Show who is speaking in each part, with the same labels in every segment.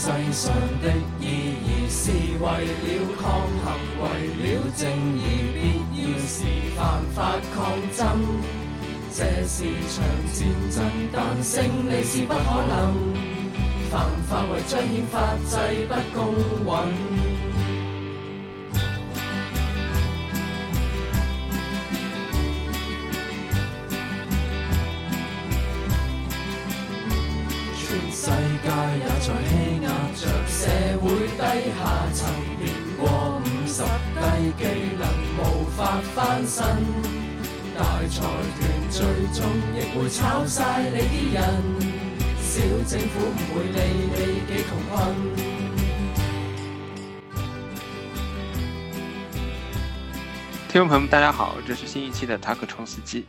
Speaker 1: 世上的意义是为了抗衡，为了正义，必要时犯法抗争。这是场战争，但胜利是不可能。犯法为彰显法制不公允。在欺压着大财团最终亦会炒晒你啲人，小政府唔会理你几穷困。
Speaker 2: 听众朋友们，大家好，这是新一期的塔可冲司机。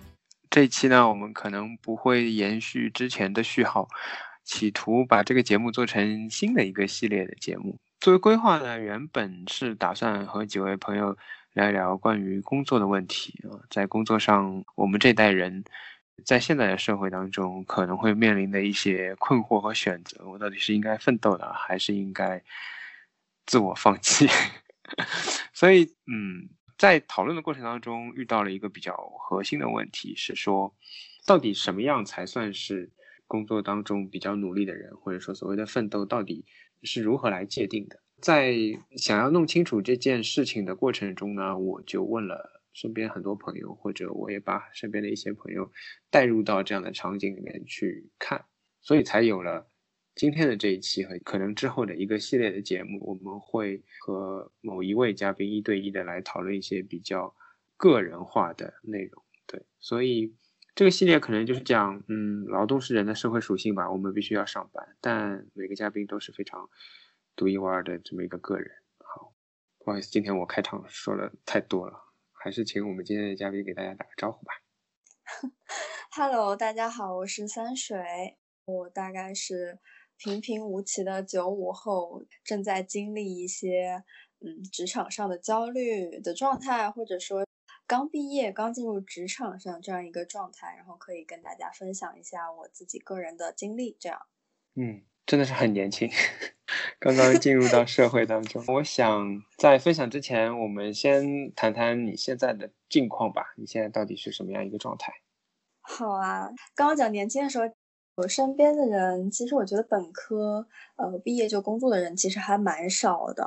Speaker 2: 这一期呢，我们可能不会延续之前的序号。企图把这个节目做成新的一个系列的节目。作为规划呢，原本是打算和几位朋友聊一聊关于工作的问题啊，在工作上，我们这代人在现在的社会当中可能会面临的一些困惑和选择：我到底是应该奋斗呢，还是应该自我放弃？所以，嗯，在讨论的过程当中，遇到了一个比较核心的问题，是说，到底什么样才算是？工作当中比较努力的人，或者说所谓的奋斗，到底是如何来界定的？在想要弄清楚这件事情的过程中呢，我就问了身边很多朋友，或者我也把身边的一些朋友带入到这样的场景里面去看，所以才有了今天的这一期和可能之后的一个系列的节目。我们会和某一位嘉宾一对一的来讨论一些比较个人化的内容。对，所以。这个系列可能就是讲，嗯，劳动是人的社会属性吧。我们必须要上班，但每个嘉宾都是非常独一无二的这么一个个人。好，不好意思，今天我开场说了太多了，还是请我们今天的嘉宾给大家打个招呼吧。
Speaker 3: Hello，大家好，我是三水，我大概是平平无奇的九五后，正在经历一些嗯职场上的焦虑的状态，或者说。刚毕业，刚进入职场上这样一个状态，然后可以跟大家分享一下我自己个人的经历。这样，
Speaker 2: 嗯，真的是很年轻，刚刚进入到社会当中。我想在分享之前，我们先谈谈你现在的近况吧。你现在到底是什么样一个状态？
Speaker 3: 好啊，刚刚讲年轻的时候，我身边的人，其实我觉得本科呃毕业就工作的人其实还蛮少的。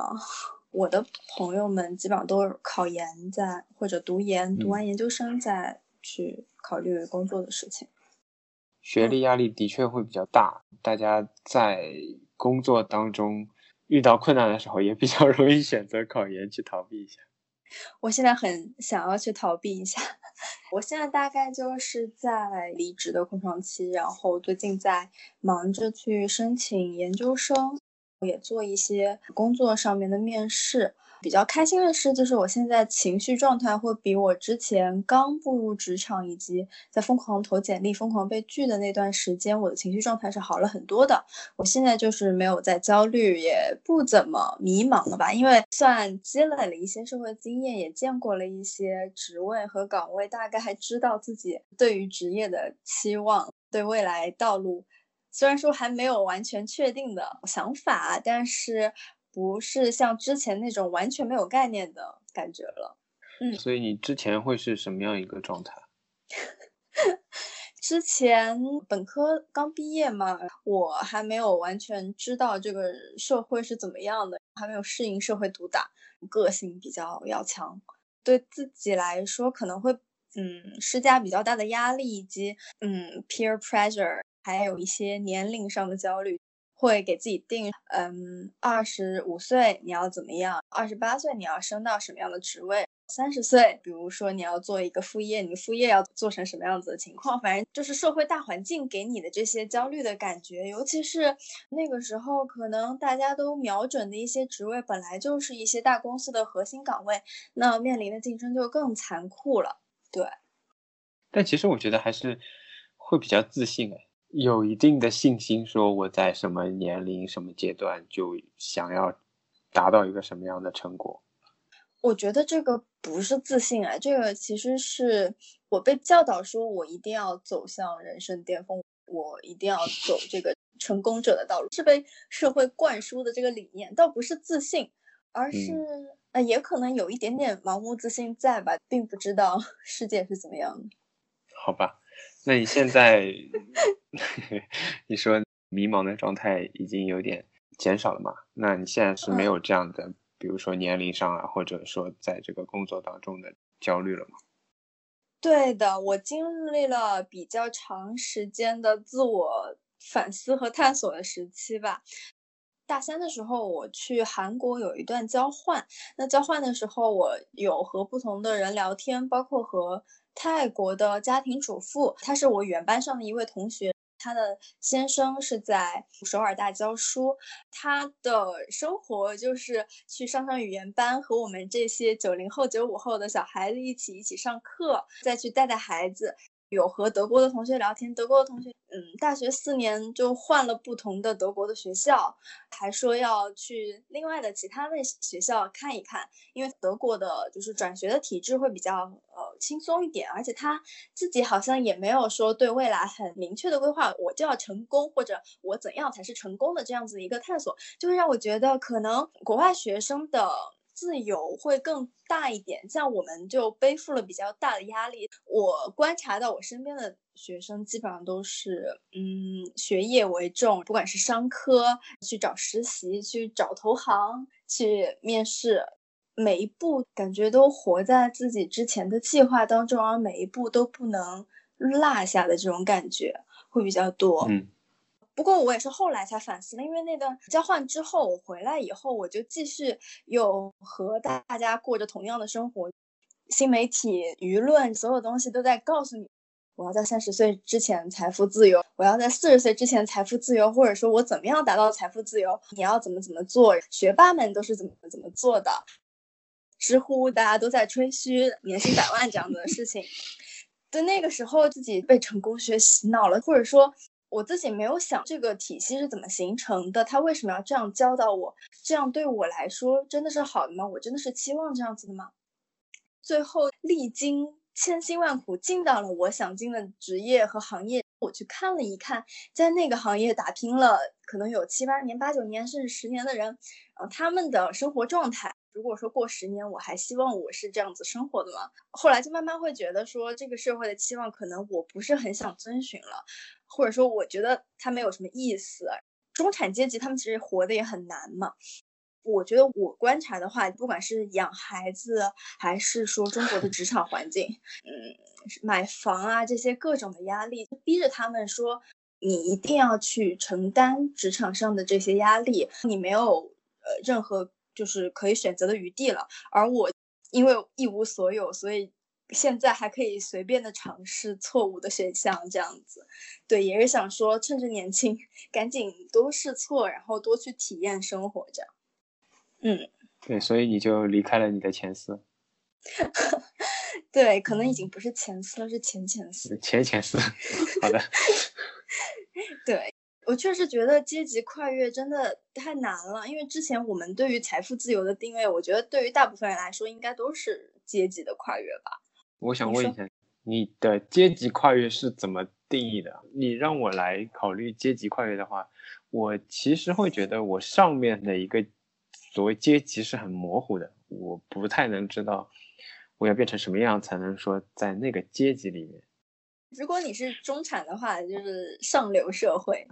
Speaker 3: 我的朋友们基本上都是考研在或者读研，读完研究生再去考虑工作的事情。
Speaker 2: 学历压力的确会比较大，大家在工作当中遇到困难的时候，也比较 容易选择考研去逃避一下。
Speaker 3: 我现在很想要去逃避一下，我现在大概就是在离职的空窗期，然后最近在忙着去申请研究生。也做一些工作上面的面试，比较开心的是，就是我现在情绪状态会比我之前刚步入职场以及在疯狂投简历、疯狂被拒的那段时间，我的情绪状态是好了很多的。我现在就是没有在焦虑，也不怎么迷茫了吧？因为算积累了一些社会经验，也见过了一些职位和岗位，大概还知道自己对于职业的期望，对未来道路。虽然说还没有完全确定的想法，但是不是像之前那种完全没有概念的感觉了。
Speaker 2: 嗯，所以你之前会是什么样一个状态？
Speaker 3: 之前本科刚毕业嘛，我还没有完全知道这个社会是怎么样的，还没有适应社会毒打，个性比较要强，对自己来说可能会嗯施加比较大的压力，以及嗯 peer pressure。还有一些年龄上的焦虑，会给自己定，嗯，二十五岁你要怎么样？二十八岁你要升到什么样的职位？三十岁，比如说你要做一个副业，你副业要做成什么样子的情况？反正就是社会大环境给你的这些焦虑的感觉，尤其是那个时候，可能大家都瞄准的一些职位，本来就是一些大公司的核心岗位，那面临的竞争就更残酷了。对，
Speaker 2: 但其实我觉得还是会比较自信哎。有一定的信心，说我在什么年龄、什么阶段就想要达到一个什么样的成果。
Speaker 3: 我觉得这个不是自信啊，这个其实是我被教导说我一定要走向人生巅峰。我一定要走这个成功者的道路，是被社会灌输的这个理念，倒不是自信，而是呃，也可能有一点点盲目自信在吧，并不知道 世界是怎么样的。
Speaker 2: 好吧，那你现在 你说迷茫的状态已经有点减少了嘛？那你现在是没有这样的，比如说年龄上啊，或者说在这个工作当中的焦虑了吗？
Speaker 3: 对的，我经历了比较长时间的自我反思和探索的时期吧。大三的时候，我去韩国有一段交换。那交换的时候，我有和不同的人聊天，包括和泰国的家庭主妇，她是我原班上的一位同学。她的先生是在首尔大教书，她的生活就是去上上语言班，和我们这些九零后、九五后的小孩子一起一起上课，再去带带孩子。有和德国的同学聊天，德国的同学，嗯，大学四年就换了不同的德国的学校，还说要去另外的其他的学校看一看，因为德国的就是转学的体制会比较轻松一点，而且他自己好像也没有说对未来很明确的规划，我就要成功或者我怎样才是成功的这样子一个探索，就会让我觉得可能国外学生的。自由会更大一点，像我们就背负了比较大的压力。我观察到我身边的学生基本上都是，嗯，学业为重，不管是商科去找实习、去找投行、去面试，每一步感觉都活在自己之前的计划当中，而每一步都不能落下的这种感觉会比较多。
Speaker 2: 嗯。
Speaker 3: 不过我也是后来才反思的，因为那段交换之后，我回来以后，我就继续有和大家过着同样的生活。新媒体、舆论，所有东西都在告诉你，我要在三十岁之前财富自由，我要在四十岁之前财富自由，或者说我怎么样达到财富自由，你要怎么怎么做？学霸们都是怎么怎么做的？知乎大家都在吹嘘年薪百万这样子的事情。对，那个时候自己被成功学洗脑了，或者说。我自己没有想这个体系是怎么形成的，他为什么要这样教导我？这样对我来说真的是好的吗？我真的是期望这样子的吗？最后历经千辛万苦进到了我想进的职业和行业，我去看了一看，在那个行业打拼了可能有七八年、八九年甚至十年的人，呃，他们的生活状态，如果说过十年，我还希望我是这样子生活的吗？后来就慢慢会觉得说，这个社会的期望可能我不是很想遵循了。或者说，我觉得他没有什么意思。中产阶级他们其实活得也很难嘛。我觉得我观察的话，不管是养孩子，还是说中国的职场环境，嗯，买房啊这些各种的压力，逼着他们说你一定要去承担职场上的这些压力，你没有呃任何就是可以选择的余地了。而我因为一无所有，所以。现在还可以随便的尝试错误的选项，这样子，对，也是想说趁着年轻，赶紧多试错，然后多去体验生活，这样。嗯，
Speaker 2: 对，所以你就离开了你的前司。
Speaker 3: 对，可能已经不是前司了，是前前司。
Speaker 2: 前前司，好的。
Speaker 3: 对我确实觉得阶级跨越真的太难了，因为之前我们对于财富自由的定位，我觉得对于大部分人来说，应该都是阶级的跨越吧。
Speaker 2: 我想问一下，你的阶级跨越是怎么定义的？你让我来考虑阶级跨越的话，我其实会觉得我上面的一个所谓阶级是很模糊的，我不太能知道我要变成什么样才能说在那个阶级里面。
Speaker 3: 如果你是中产的话，就是上流社会，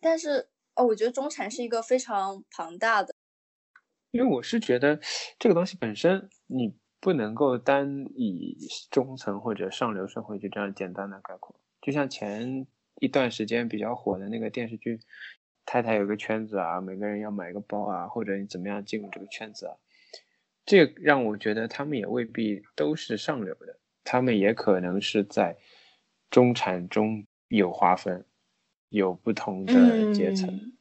Speaker 3: 但是哦，我觉得中产是一个非常庞大的，
Speaker 2: 因为我是觉得这个东西本身你。不能够单以中层或者上流社会就这样简单的概括。就像前一段时间比较火的那个电视剧，太太有个圈子啊，每个人要买个包啊，或者你怎么样进入这个圈子啊，这让我觉得他们也未必都是上流的，他们也可能是在中产中有划分，有不同的阶层。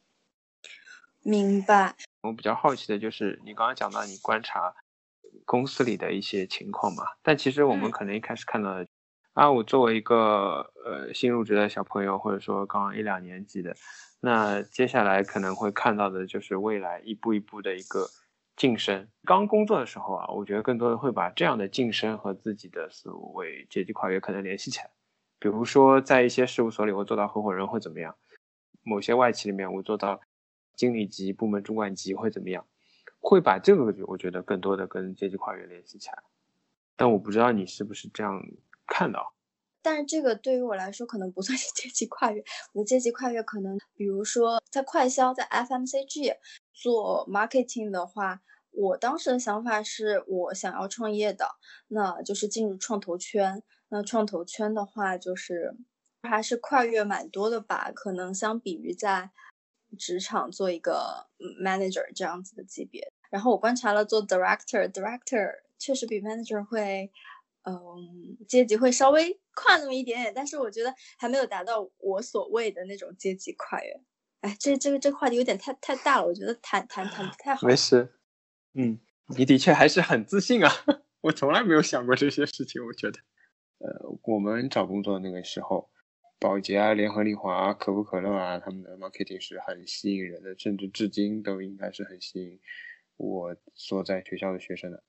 Speaker 3: 明白。
Speaker 2: 我比较好奇的就是你刚刚讲到你观察。公司里的一些情况嘛，但其实我们可能一开始看到的，啊，我作为一个呃新入职的小朋友，或者说刚一两年级的，那接下来可能会看到的就是未来一步一步的一个晋升。刚工作的时候啊，我觉得更多的会把这样的晋升和自己的所谓阶级跨越可能联系起来。比如说在一些事务所里，我做到合伙人会怎么样？某些外企里面，我做到经理级、部门主管级会怎么样？会把这个我觉得更多的跟阶级跨越联系起来。但我不知道你是不是这样看的。
Speaker 3: 但是这个对于我来说可能不算是阶级跨越，我的阶级跨越可能，比如说在快销，在 FMCG 做 marketing 的话，我当时的想法是我想要创业的，那就是进入创投圈。那创投圈的话，就是还是跨越蛮多的吧，可能相比于在职场做一个 manager 这样子的级别。然后我观察了做 director，director 确实比 manager 会。嗯，阶级会稍微跨那么一点点，但是我觉得还没有达到我所谓的那种阶级跨越。哎，这这个这个话题有点太太大了，我觉得谈谈谈不太好。
Speaker 2: 没事，嗯，你的确还是很自信啊，我从来没有想过这些事情。我觉得，呃，我们找工作的那个时候，宝洁啊、联合利华、可口可乐啊，他们的 marketing 是很吸引人的，甚至至今都应该是很吸引我所在学校的学生的。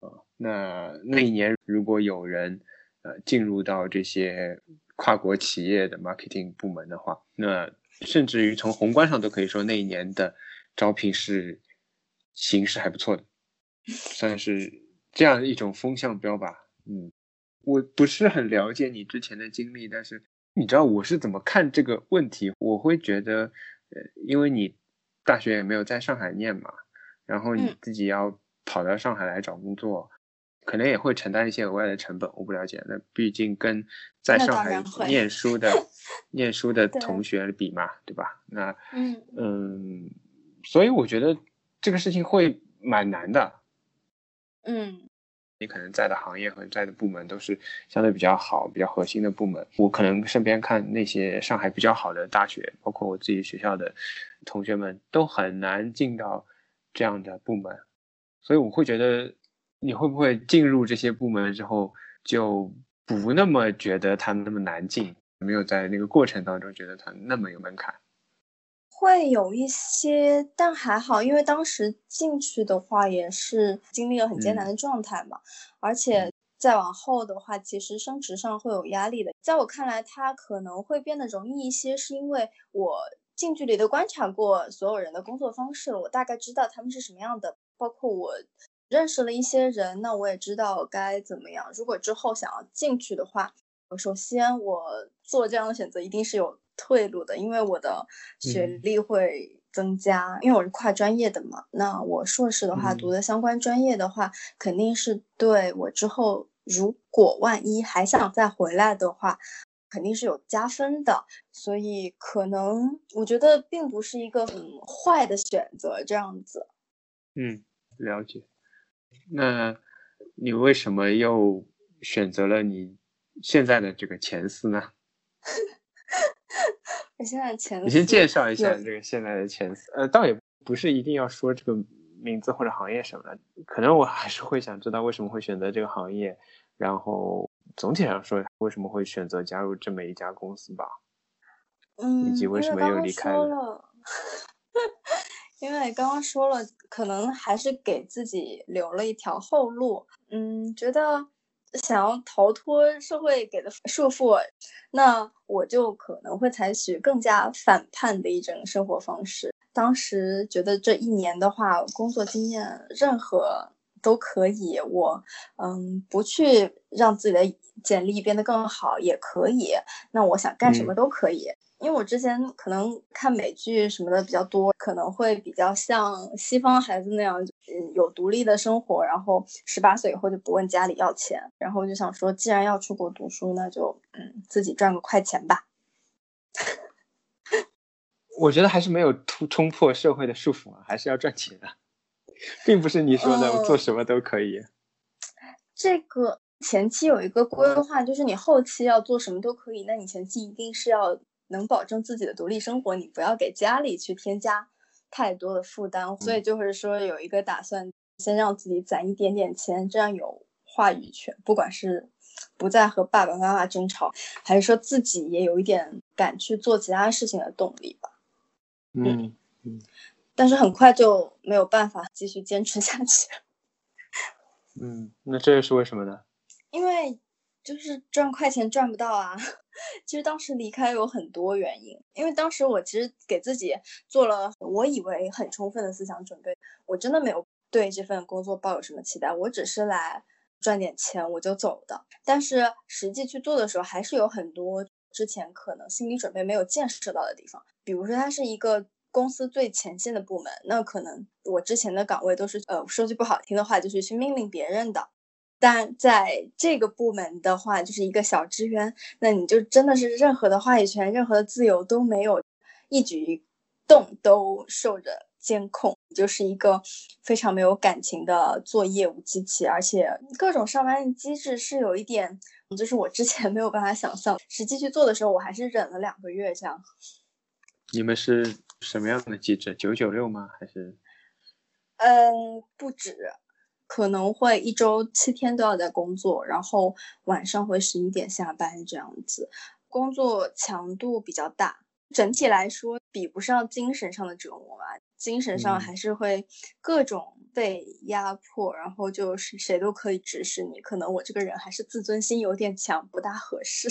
Speaker 2: 啊，那那一年如果有人呃进入到这些跨国企业的 marketing 部门的话，那甚至于从宏观上都可以说那一年的招聘是形势还不错的，算是这样一种风向标吧。嗯，我不是很了解你之前的经历，但是你知道我是怎么看这个问题？我会觉得，呃，因为你大学也没有在上海念嘛，然后你自己要。跑到上海来找工作，可能也会承担一些额外的成本。我不了解，那毕竟跟在上海念书的 念书的同学比嘛，对吧？那嗯嗯，所以我觉得这个事情会蛮难的。
Speaker 3: 嗯，
Speaker 2: 你可能在的行业和在的部门都是相对比较好、比较核心的部门。我可能身边看那些上海比较好的大学，包括我自己学校的同学们，都很难进到这样的部门。所以我会觉得，你会不会进入这些部门之后，就不那么觉得它那么难进？没有在那个过程当中觉得它那么有门槛？
Speaker 3: 会有一些，但还好，因为当时进去的话也是经历了很艰难的状态嘛。而且再往后的话，其实升职上会有压力的。在我看来，它可能会变得容易一些，是因为我近距离的观察过所有人的工作方式了，我大概知道他们是什么样的。包括我认识了一些人，那我也知道该怎么样。如果之后想要进去的话，首先我做这样的选择一定是有退路的，因为我的学历会增加，因为我是跨专业的嘛。那我硕士的话读的相关专业的话，肯定是对我之后如果万一还想再回来的话，肯定是有加分的。所以可能我觉得并不是一个很坏的选择，这样子。
Speaker 2: 嗯。了解，那你为什么又选择了你现在的这个前司呢？
Speaker 3: 我现在前，
Speaker 2: 你先介绍一下这个现在的前司。呃，倒也不是一定要说这个名字或者行业什么的，可能我还是会想知道为什么会选择这个行业，然后总体上说为什么会选择加入这么一家公司吧。
Speaker 3: 嗯，
Speaker 2: 以及为什么又离开
Speaker 3: 了？因为刚刚说了，可能还是给自己留了一条后路。嗯，觉得想要逃脱社会给的束缚，那我就可能会采取更加反叛的一种生活方式。当时觉得这一年的话，工作经验任何都可以，我嗯不去让自己的简历变得更好也可以。那我想干什么都可以。因为我之前可能看美剧什么的比较多，可能会比较像西方孩子那样，嗯，有独立的生活，然后十八岁以后就不问家里要钱，然后就想说，既然要出国读书，那就嗯自己赚个快钱吧。
Speaker 2: 我觉得还是没有突冲破社会的束缚啊，还是要赚钱啊，并不是你说的做什么都可以。
Speaker 3: 这个前期有一个规划，就是你后期要做什么都可以，那你前期一定是要。能保证自己的独立生活，你不要给家里去添加太多的负担。所以就是说，有一个打算，先让自己攒一点点钱，这样有话语权。不管是不再和爸爸妈妈争吵，还是说自己也有一点敢去做其他事情的动力吧。
Speaker 2: 嗯嗯。
Speaker 3: 但是很快就没有办法继续坚持下去。
Speaker 2: 嗯，那这又是为什么呢？
Speaker 3: 因为就是赚快钱赚不到啊。其实当时离开有很多原因，因为当时我其实给自己做了我以为很充分的思想准备，我真的没有对这份工作抱有什么期待，我只是来赚点钱我就走的。但是实际去做的时候，还是有很多之前可能心理准备没有建设到的地方，比如说它是一个公司最前线的部门，那可能我之前的岗位都是呃说句不好听的话，就是去命令别人的。但在这个部门的话，就是一个小职员，那你就真的是任何的话语权、任何的自由都没有，一举一动都受着监控，就是一个非常没有感情的做业务机器，而且各种上班机制是有一点，就是我之前没有办法想象，实际去做的时候，我还是忍了两个月这样。
Speaker 2: 你们是什么样的机制？九九六吗？还是？
Speaker 3: 嗯，不止。可能会一周七天都要在工作，然后晚上会十一点下班这样子，工作强度比较大。整体来说比不上精神上的折磨吧，精神上还是会各种被压迫，然后就是谁都可以指使你。可能我这个人还是自尊心有点强，不大合适。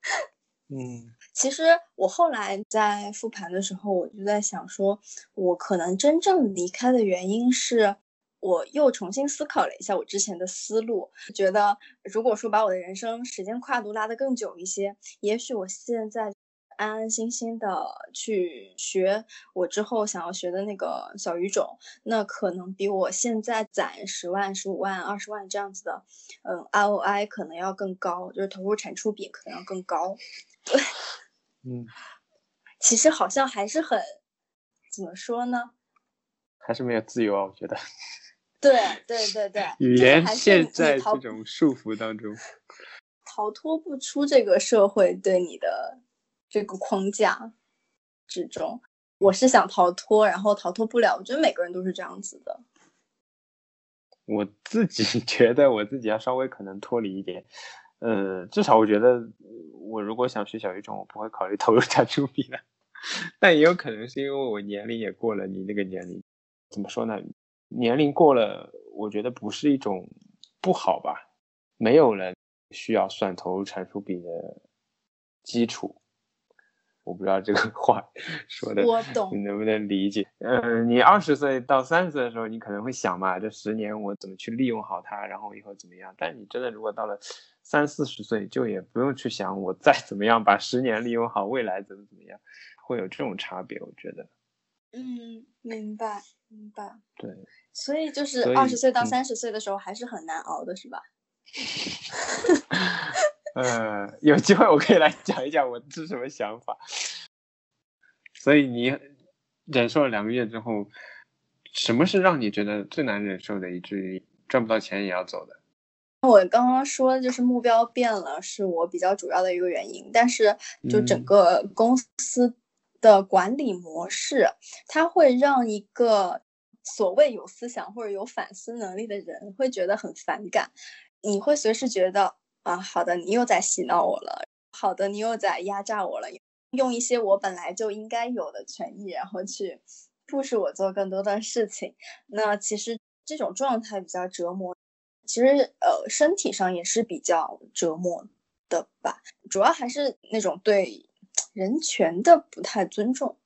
Speaker 2: 嗯，
Speaker 3: 其实我后来在复盘的时候，我就在想说，我可能真正离开的原因是。我又重新思考了一下我之前的思路，觉得如果说把我的人生时间跨度拉得更久一些，也许我现在安安心心的去学我之后想要学的那个小语种，那可能比我现在攒十万、十五万、二十万这样子的，嗯，ROI 可能要更高，就是投入产出比可能要更高。对，
Speaker 2: 嗯，
Speaker 3: 其实好像还是很，怎么说呢？
Speaker 2: 还是没有自由啊，我觉得。
Speaker 3: 对对对对，
Speaker 2: 语言陷在这种束缚当中，
Speaker 3: 逃脱不出这个社会对你的这个框架之中。我是想逃脱，然后逃脱不了。我觉得每个人都是这样子的。
Speaker 2: 我自己 觉得我自己要稍微可能脱离一点，呃，至少我觉得我如果想学小语种，我不会考虑投入产出比的。但也有可能是因为我年龄也过了你那个年龄，怎么说呢？年龄过了，我觉得不是一种不好吧。没有人需要算投入产出比的基础。我不知道这个 话说的你能不能理解？嗯，你二十岁到三十岁的时候，你可能会想嘛，这十年我怎么去利用好它，然后以后怎么样？但你真的如果到了三四十岁，就也不用去想我再怎么样把十年利用好，未来怎么怎么样，会有这种差别。我觉得。
Speaker 3: 嗯，明白明白。
Speaker 2: 对。
Speaker 3: 所以就是二十岁到三十岁的时候还是很难熬的，是吧？
Speaker 2: 呃，有机会我可以来讲一讲我是什么想法。所以你忍受了两个月之后，什么是让你觉得最难忍受的，以至于赚不到钱也要走的？
Speaker 3: 我刚刚说就是目标变了，是我比较主要的一个原因。但是就整个公司的管理模式，它会让一个。所谓有思想或者有反思能力的人会觉得很反感，你会随时觉得啊，好的，你又在洗脑我了，好的，你又在压榨我了，用一些我本来就应该有的权益，然后去迫使我做更多的事情。那其实这种状态比较折磨，其实呃，身体上也是比较折磨的吧，主要还是那种对人权的不太尊重。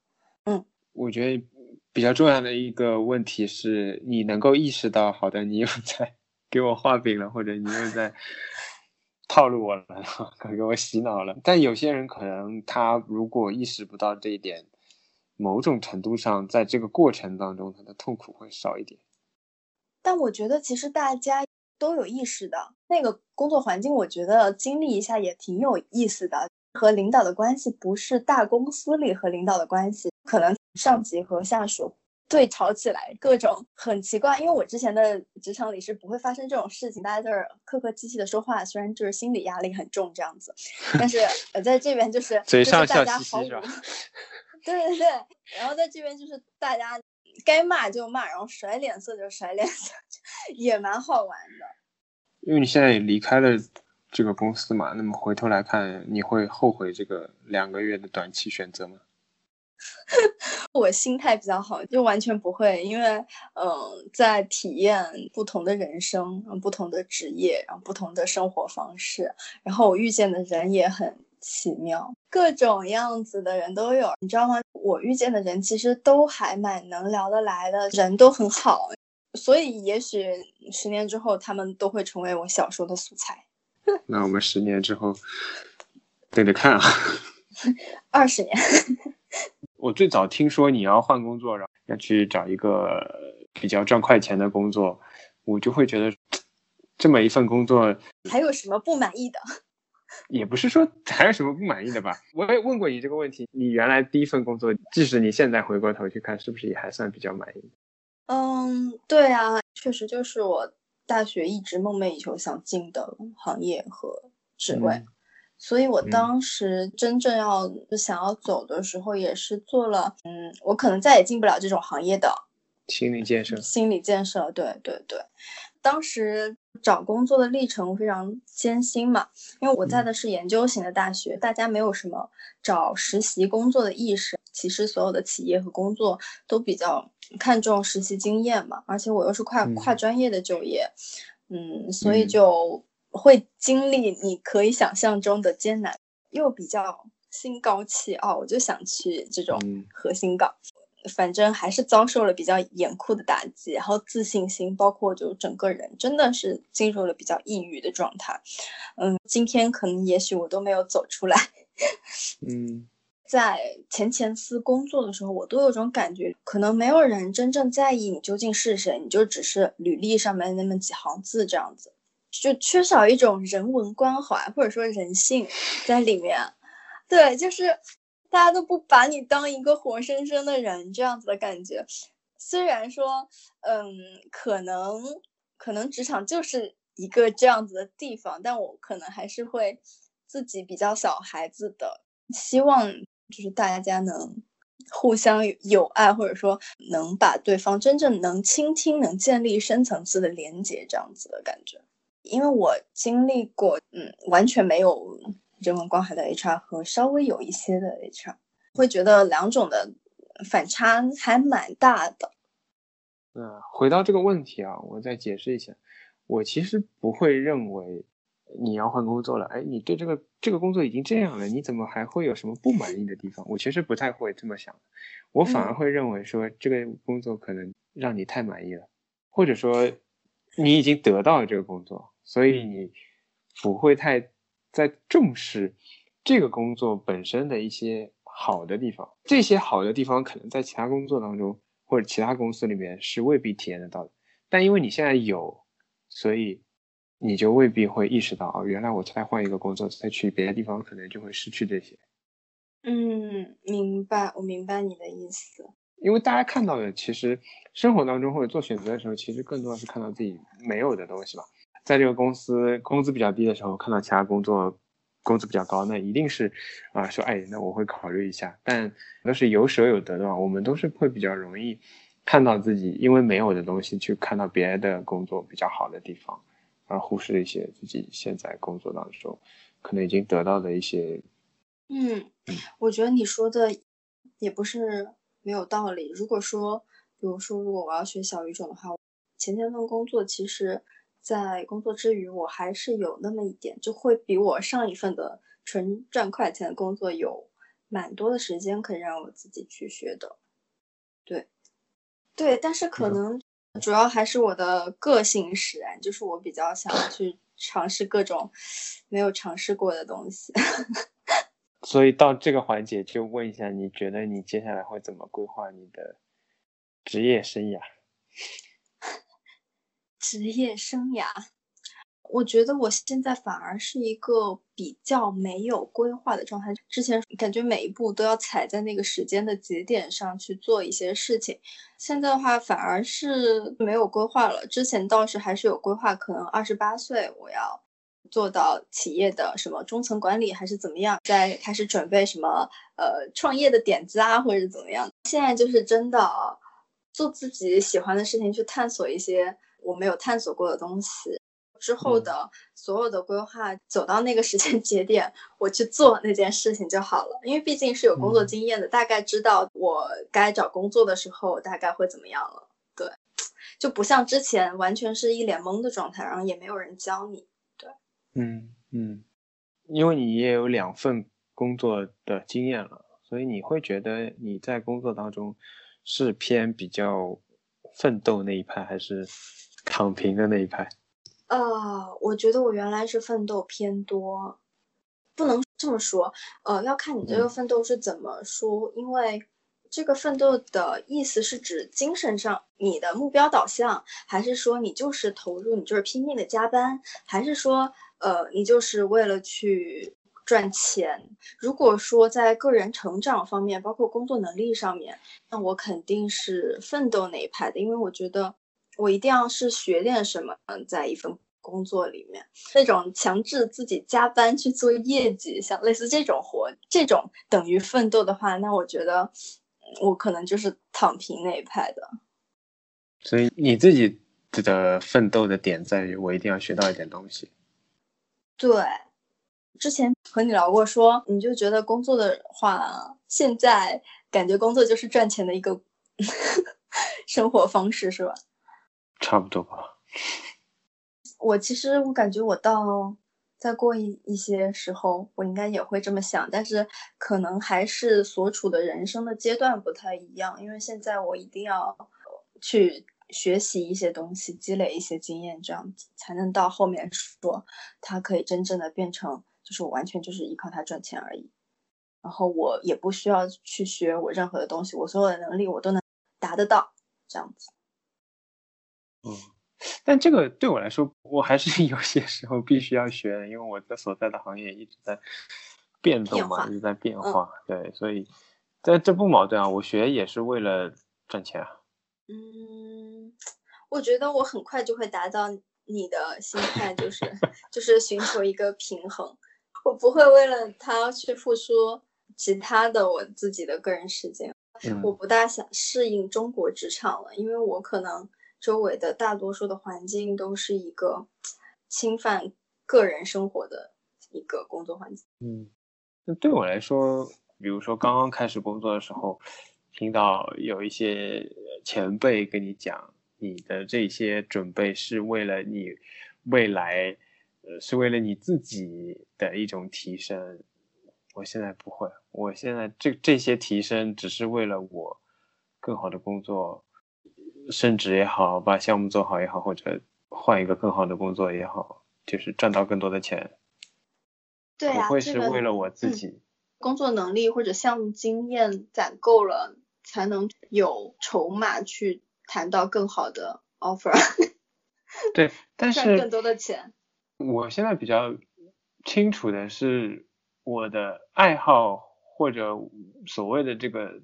Speaker 3: 嗯，
Speaker 2: 我觉得。比较重要的一个问题是你能够意识到，好的，你又在给我画饼了，或者你又在 套路我了，给我洗脑了。但有些人可能他如果意识不到这一点，某种程度上，在这个过程当中，他的痛苦会少一点。
Speaker 3: 但我觉得其实大家都有意识的，那个工作环境，我觉得经历一下也挺有意思的。和领导的关系不是大公司里和领导的关系，可能。上级和下属对吵起来，各种很奇怪。因为我之前的职场里是不会发生这种事情，大家就是客客气气的说话，虽然就是心理压力很重这样子，但是呃在这边就是
Speaker 2: 嘴上
Speaker 3: 笑嘻嘻是吧？对对对，然后在这边就是大家该骂就骂，然后甩脸色就甩脸色，也蛮好玩的。
Speaker 2: 因为你现在也离开了这个公司嘛，那么回头来看，你会后悔这个两个月的短期选择吗？
Speaker 3: 我心态比较好，就完全不会，因为嗯，在体验不同的人生、不同的职业，然后不同的生活方式，然后我遇见的人也很奇妙，各种样子的人都有，你知道吗？我遇见的人其实都还蛮能聊得来的，人都很好，所以也许十年之后他们都会成为我小说的素材。
Speaker 2: 那我们十年之后等着看啊，
Speaker 3: 二十年。
Speaker 2: 我最早听说你要换工作，然后要去找一个比较赚快钱的工作，我就会觉得这么一份工作
Speaker 3: 还有什么不满意的？
Speaker 2: 也不是说还有什么不满意的吧。我也问过你这个问题，你原来第一份工作，即使你现在回过头去看，是不是也还算比较满意？
Speaker 3: 嗯，对啊，确实就是我大学一直梦寐以求想进的行业和职位。所以，我当时真正要想要走的时候，也是做了，嗯，我可能再也进不了这种行业的
Speaker 2: 心理建设。
Speaker 3: 心理建设，对对对。当时找工作的历程非常艰辛嘛，因为我在的是研究型的大学，大家没有什么找实习工作的意识。其实，所有的企业和工作都比较看重实习经验嘛，而且我又是跨跨专业的就业，嗯，所以就。会经历你可以想象中的艰难，又比较心高气傲，我就想去这种核心岗，反正还是遭受了比较严酷的打击，然后自信心，包括就整个人真的是进入了比较抑郁的状态。嗯，今天可能也许我都没有走出来。
Speaker 2: 嗯，
Speaker 3: 在前前司工作的时候，我都有种感觉，可能没有人真正在意你究竟是谁，你就只是履历上面那么几行字这样子。就缺少一种人文关怀或者说人性在里面，对，就是大家都不把你当一个活生生的人这样子的感觉。虽然说，嗯，可能可能职场就是一个这样子的地方，但我可能还是会自己比较小孩子的，希望就是大家能互相友爱，或者说能把对方真正能倾听，能建立深层次的连接这样子的感觉。因为我经历过，嗯，完全没有人文关怀的 HR 和稍微有一些的 HR，会觉得两种的反差还蛮大的。
Speaker 2: 嗯，回到这个问题啊，我再解释一下，我其实不会认为你要换工作了，哎，你对这个这个工作已经这样了，你怎么还会有什么不满意的地方？我其实不太会这么想，我反而会认为说这个工作可能让你太满意了，或者说你已经得到了这个工作。所以你不会太在重视这个工作本身的一些好的地方，这些好的地方可能在其他工作当中或者其他公司里面是未必体验得到的。但因为你现在有，所以你就未必会意识到，哦，原来我再换一个工作，再去别的地方，可能就会失去这些。
Speaker 3: 嗯，明白，我明白你的意思。
Speaker 2: 因为大家看到的，其实生活当中或者做选择的时候，其实更多的是看到自己没有的东西吧。在这个公司工资比较低的时候，看到其他工作工资比较高，那一定是啊说哎，那我会考虑一下。但都是有舍有得的嘛，我们都是会比较容易看到自己因为没有的东西，去看到别的工作比较好的地方，而忽视一些自己现在工作当中可能已经得到的一些。
Speaker 3: 嗯，我觉得你说的也不是没有道理。如果说，比如说，如果我要学小语种的话，前前份工作其实。在工作之余，我还是有那么一点，就会比我上一份的纯赚快钱的工作有蛮多的时间可以让我自己去学的。对，对，但是可能主要还是我的个性使然，就是我比较想要去尝试各种没有尝试过的东西。
Speaker 2: 所以到这个环节，就问一下，你觉得你接下来会怎么规划你的职业生涯？
Speaker 3: 职业生涯，我觉得我现在反而是一个比较没有规划的状态。之前感觉每一步都要踩在那个时间的节点上去做一些事情，现在的话反而是没有规划了。之前倒是还是有规划，可能二十八岁我要做到企业的什么中层管理，还是怎么样，再开始准备什么呃创业的点子啊，或者怎么样。现在就是真的做自己喜欢的事情，去探索一些。我没有探索过的东西，之后的所有的规划走到那个时间 节点，我去做那件事情就好了。因为毕竟是有工作经验的，大概知道我该找工作的时候大概会怎么样了。对，就不像之前完全是一脸懵的状态，然后也没有人教你。对，
Speaker 2: 嗯嗯，因为你也有两份工作的经验了，所以你会觉得你在工作当中是偏比较奋斗那一派，还是躺平的那一派？
Speaker 3: 呃，我觉得我原来是奋斗偏多，不能这么说。呃，要看你这个奋斗是怎么说，因为这个奋斗的意思是指精神上你的目标导向，还是说你就是投入，你就是拼命的加班，还是说呃你就是为了去赚钱？如果说在个人成长方面，包括工作能力上面，那我肯定是奋斗那一派的，因为我觉得。我一定要是学点什么，嗯，在一份工作里面，那种强制自己加班去做业绩，像类似这种活，这种等于奋斗的话，那我觉得我可能就是躺平那一派的。
Speaker 2: 所以你自己的奋斗的点在于，我一定要学到一点东西。
Speaker 3: 对，之前和你聊过，说你就觉得工作的话，现在感觉工作就是赚钱的一个 生活方式，是吧？
Speaker 2: 差不多吧。
Speaker 3: 我其实我感觉我到再过一一些时候，我应该也会这么想，但是可能还是所处的人生的阶段不太一样。因为现在我一定要去学习一些东西，积累一些经验，这样子才能到后面说它可以真正的变成，就是我完全就是依靠它赚钱而已。然后我也不需要去学我任何的东西，我所有的能力我都能达得到，这样子。
Speaker 2: 嗯，但这个对我来说，我还是 有些时候必须要学的，因为我的所在的行业一直在变动嘛，一直在变化。对，所以但这不矛盾啊，我学也是为了赚钱啊。
Speaker 3: 嗯，我觉得我很快就会达到你的心态，就是就是寻求一个平衡。我不会为了他去付出其他的我自己的个人时间。我不大想适应中国职场了，因为我可能。周围的大多数的环境都是一个侵犯个人生活的一个工作环境。
Speaker 2: 嗯，那对我来说，比如说刚刚开始工作的时候，听到有一些前辈跟你讲，你的这些准备是为了你未来，呃，是为了你自己的一种提升。我现在不会，我现在这这些提升只是为了我更好的工作。升职也好，把项目做好也好，或者换一个更好的工作也好，就是赚到更多的钱。
Speaker 3: 对啊，
Speaker 2: 不会是为了我自己。
Speaker 3: 工作能力或者项目经验攒够了，才能有筹码去谈到更好的 offer。
Speaker 2: 对，但是
Speaker 3: 赚更多的钱。
Speaker 2: 我现在比较清楚的是，我的爱好或者所谓的这个。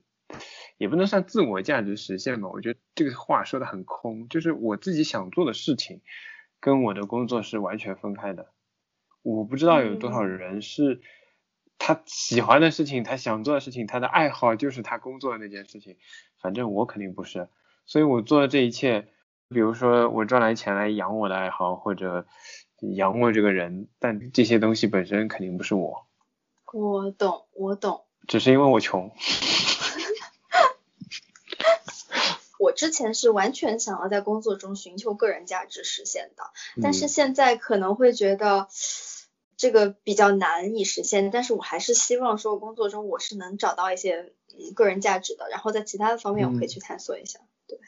Speaker 2: 也不能算自我价值实现吧，我觉得这个话说的很空，就是我自己想做的事情，跟我的工作是完全分开的。我不知道有多少人是他喜欢的事情，他想做的事情，他的爱好就是他工作的那件事情。反正我肯定不是，所以我做的这一切，比如说我赚来钱来养我的爱好，或者养我这个人，但这些东西本身肯定不是我。
Speaker 3: 我懂，我懂。
Speaker 2: 只是因为我穷。
Speaker 3: 我之前是完全想要在工作中寻求个人价值实现的，但是现在可能会觉得这个比较难以实现，但是我还是希望说工作中我是能找到一些个人价值的，然后在其他的方面我可以去探索一下。对，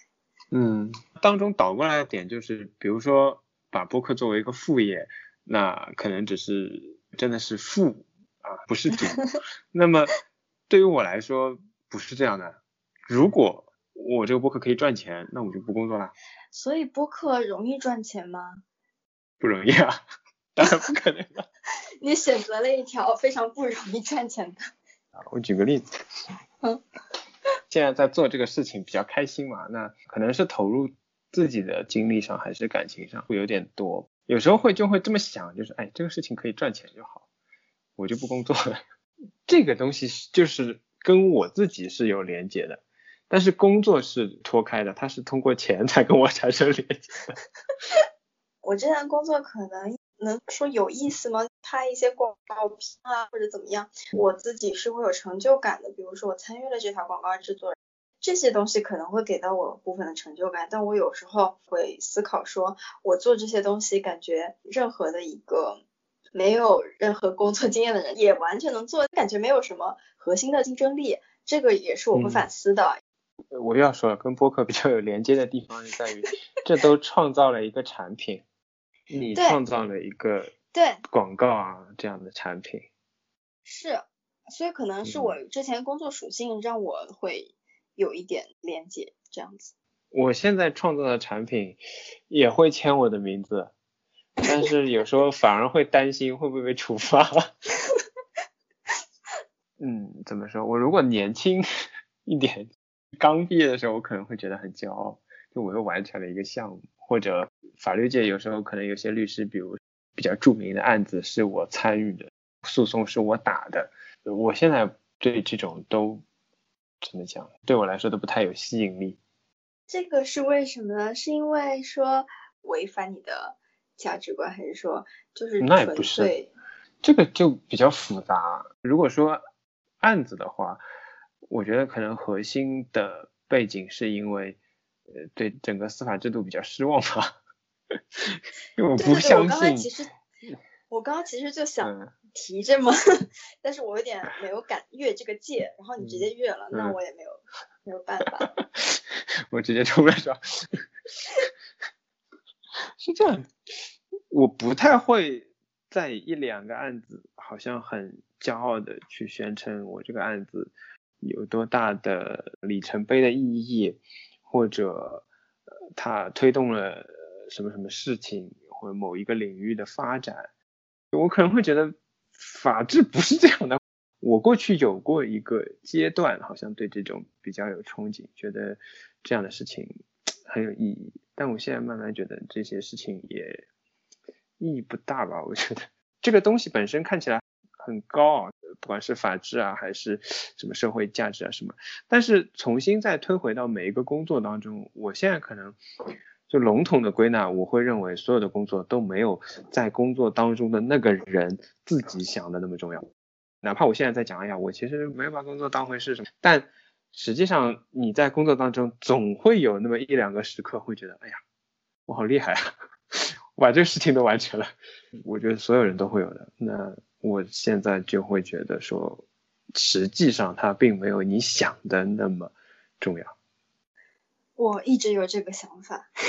Speaker 2: 嗯，当中倒过来的点就是，比如说把播客作为一个副业，那可能只是真的是副啊，不是主。那么对于我来说不是这样的，如果我这个播客可以赚钱，那我就不工作了。
Speaker 3: 所以播客容易赚钱吗？
Speaker 2: 不容易啊，当然不可能了。
Speaker 3: 你选择了一条非常不容易赚钱的。
Speaker 2: 啊，我举个例子。
Speaker 3: 嗯。
Speaker 2: 现在在做这个事情比较开心嘛，那可能是投入自己的精力上还是感情上会有点多，有时候会就会这么想，就是哎，这个事情可以赚钱就好，我就不工作了。这个东西就是跟我自己是有连接的。但是工作是脱开的，他是通过钱才跟我产生联系的。
Speaker 3: 我之前工作可能能说有意思吗？拍一些广告片啊，或者怎么样，我自己是会有成就感的。比如说我参与了这条广告制作，这些东西可能会给到我部分的成就感。但我有时候会思考说，我做这些东西，感觉任何的一个没有任何工作经验的人也完全能做，感觉没有什么核心的竞争力。这个也是我会反思的。
Speaker 2: 我又要说了，跟播客比较有连接的地方是在于，这都创造了一个产品。你创造了一个
Speaker 3: 对
Speaker 2: 广告啊这样的产品，
Speaker 3: 是，所以可能是我之前工作属性让我会有一点连接这样子。
Speaker 2: 我现在创造的产品也会签我的名字，但是有时候反而会担心会不会被处罚。嗯，怎么说？我如果年轻 一点，刚毕业的时候，我可能会觉得很骄傲，就我又完成了一个项目。或者法律界有时候可能有些律师，比如比较著名的案子是我参与的，诉讼是我打的，我现在对这种都怎么讲？对我来说都不太有吸引力。
Speaker 3: 这个是为什么呢？是因为说违反你的价值观，还是说就是
Speaker 2: 那也不是，这个就比较复杂。如果说案子的话，我觉得可能核心的背景是因为。呃，对整个司法制度比较失望吧，因为我不相信。我刚
Speaker 3: 刚其实，我刚刚其实就想提这么，但是我有点没有敢越这个界，然后你直接越了，那我也没有没有办法。
Speaker 2: 我直接出来说，是这样，我不太会在一两个案子，好像很骄傲的去宣称我这个案子有多大的里程碑的意义。或者，他推动了什么什么事情，或者某一个领域的发展，我可能会觉得法治不是这样的。我过去有过一个阶段，好像对这种比较有憧憬，觉得这样的事情很有意义。但我现在慢慢觉得这些事情也意义不大吧。我觉得这个东西本身看起来。很高啊，不管是法治啊，还是什么社会价值啊什么，但是重新再推回到每一个工作当中，我现在可能就笼统的归纳，我会认为所有的工作都没有在工作当中的那个人自己想的那么重要。哪怕我现在在讲，哎呀，我其实没有把工作当回事什么，但实际上你在工作当中总会有那么一两个时刻会觉得，哎呀，我好厉害啊，我 把这个事情都完成了。我觉得所有人都会有的。那。我现在就会觉得说，实际上它并没有你想的那么重要。
Speaker 3: 我一直有这个想法。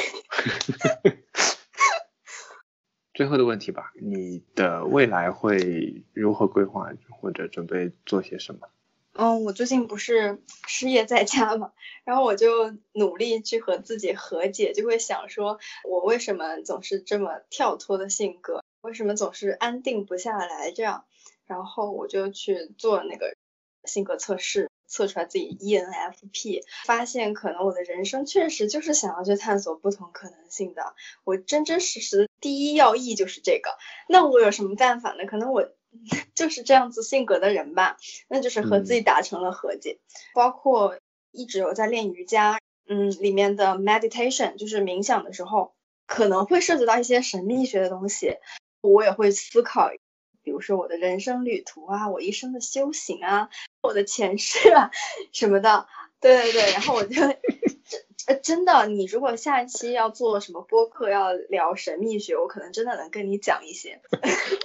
Speaker 2: 最后的问题吧，你的未来会如何规划，或者准备做些什么？
Speaker 3: 嗯，我最近不是失业在家嘛，然后我就努力去和自己和解，就会想说，我为什么总是这么跳脱的性格？为什么总是安定不下来？这样，然后我就去做那个性格测试，测出来自己 ENFP，发现可能我的人生确实就是想要去探索不同可能性的。我真真实实的第一要义就是这个。那我有什么办法呢？可能我 就是这样子性格的人吧。那就是和自己达成了和解，包括一直有在练瑜伽，嗯，里面的 meditation 就是冥想的时候，可能会涉及到一些神秘学的东西。我也会思考，比如说我的人生旅途啊，我一生的修行啊，我的前世啊什么的，对对对。然后我就真呃真的，你如果下一期要做什么播客，要聊神秘学，我可能真的能跟你讲一些。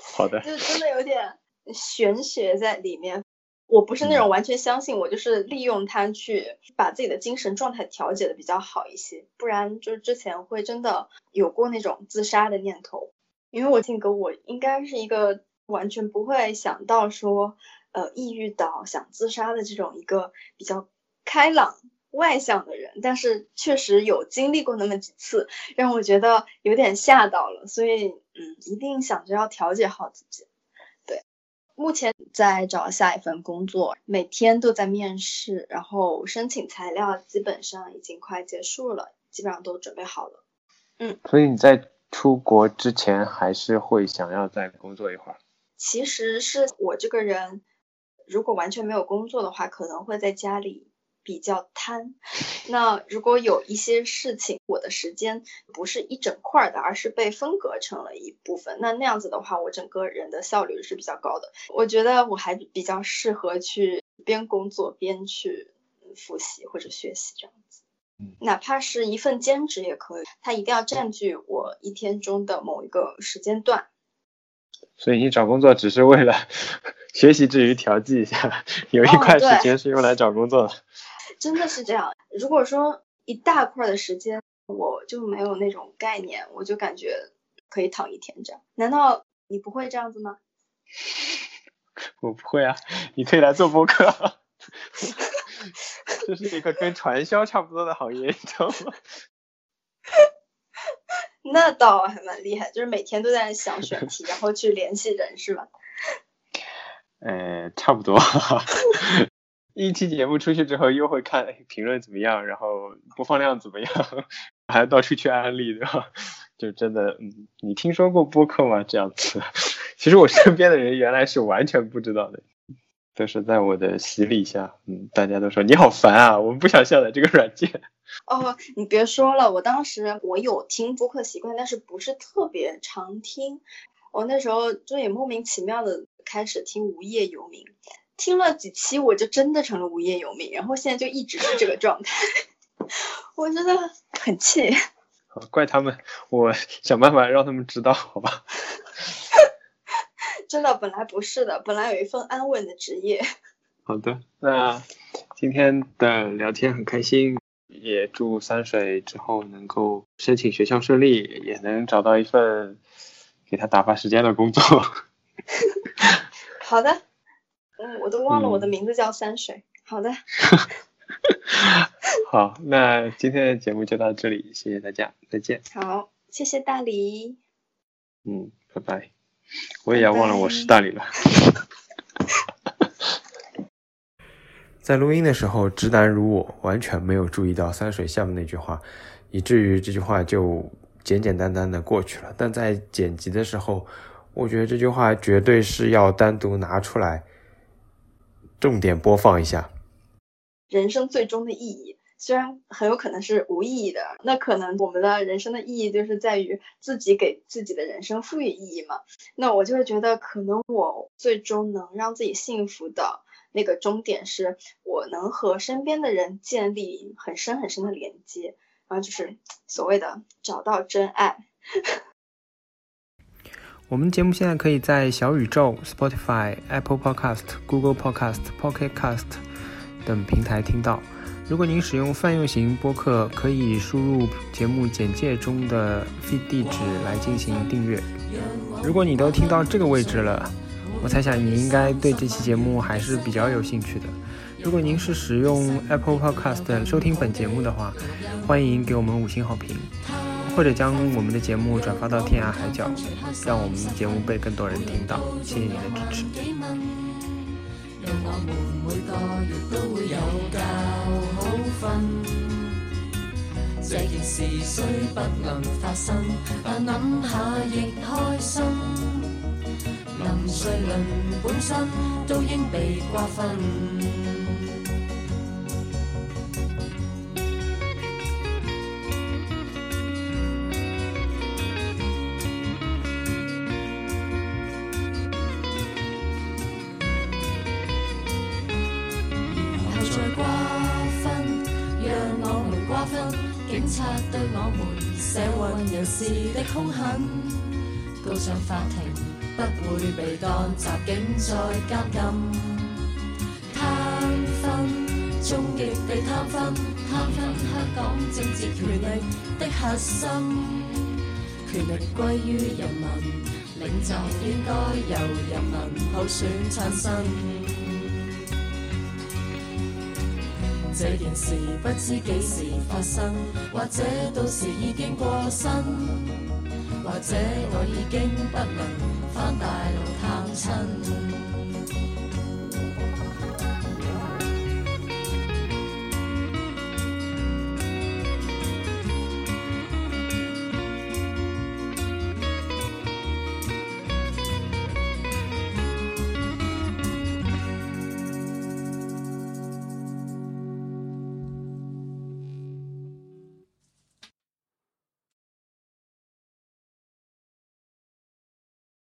Speaker 2: 好的。
Speaker 3: 就真的有点玄学在里面。我不是那种完全相信，我就是利用它去把自己的精神状态调节的比较好一些，不然就是之前会真的有过那种自杀的念头。因为我性格，我应该是一个完全不会想到说，呃，抑郁到想自杀的这种一个比较开朗外向的人，但是确实有经历过那么几次，让我觉得有点吓到了，所以，嗯，一定想着要调节好自己。对，目前在找下一份工作，每天都在面试，然后申请材料基本上已经快结束了，基本上都准备好了。嗯，
Speaker 2: 所以你在。出国之前还是会想要再工作一会儿。
Speaker 3: 其实是我这个人，如果完全没有工作的话，可能会在家里比较贪。那如果有一些事情，我的时间不是一整块的，而是被分割成了一部分，那那样子的话，我整个人的效率是比较高的。我觉得我还比较适合去边工作边去复习或者学习这样子。哪怕是一份兼职也可以，它一定要占据我一天中的某一个时间段。
Speaker 2: 所以你找工作只是为了 学习之余调剂一下，有一块时间是用来找工作的。
Speaker 3: 真的是这样。如果说一大块的时间，我就没有那种概念，我就感觉可以躺一天这样。难道你不会这样子吗？
Speaker 2: 我不会啊，你可以来做播客。这是一个跟传销差不多的行业，你知道吗？
Speaker 3: 那倒还蛮厉害，就是每天都在想选 题，然后去联系人，是吧？
Speaker 2: 呃，差不多。一期节目出去之后，又会看评论怎么样，然后播放量怎么样，还到处去安利，对吧？就真的，嗯，你听说过播客吗？这样子，其实我身边的人原来是完全不知道的。都是在我的洗礼下，嗯，大家都说你好烦啊，我们不想下载这个软件。
Speaker 3: 哦，你别说了，我当时我有听播客习惯，但是不是特别常听。我那时候就也莫名其妙的开始听无业游民，听了几期我就真的成了无业游民，然后现在就一直是这个状态，我真的很气。
Speaker 2: 怪他们，我想办法让他们知道，好吧。
Speaker 3: 真的，本来不是的，本来有一份安稳的职业。
Speaker 2: 好的，那今天的聊天很开心，也祝三水之后能够申请学校顺利，也能找到一份给他打发时间的工作。
Speaker 3: 好的，嗯，我都忘了我的名字叫三水。好的。
Speaker 2: 好，那今天的节目就到这里，谢谢大家，再见。
Speaker 3: 好，谢谢大理。
Speaker 2: 嗯，拜拜。我也要忘了我是大理了。在录音的时候，直男如我完全没有注意到三水下面那句话，以至于这句话就简简单单的过去了。但在剪辑的时候，我觉得这句话绝对是要单独拿出来，重点播放一下。
Speaker 3: 人生最终的意义。虽然很有可能是无意义的，那可能我们的人生的意义就是在于自己给自己的人生赋予意义嘛。那我就会觉得，可能我最终能让自己幸福的那个终点，是我能和身边的人建立很深很深的连接，然后就是所谓的找到真爱。
Speaker 2: 我们节目现在可以在小宇宙、Spotify、Apple Podcast、Google Podcast、Pocket Cast 等平台听到。如果您使用泛用型播客，可以输入节目简介中的 feed 地址来进行订阅。如果你都听到这个位置了，我猜想你应该对这期节目还是比较有兴趣的。如果您是使用 Apple Podcast 收听本节目的话，欢迎给我们五星好评，或者将我们的节目转发到天涯海角，让我们的节目被更多人听到。谢谢您的支持。让我们每个月都会有觉好瞓。这件事虽不能发生，但谂下亦开心。林瑞麟本身都应被瓜分。察对我们社运人士的凶狠，告上法庭不会被当袭警再监禁。贪分，终极地贪分，贪分香港政治权力的核心，权力归于人民，领袖应该由人民普选产生。这件事不知几时发生，或者到时已经过身，或者我已经不能返大陆探亲。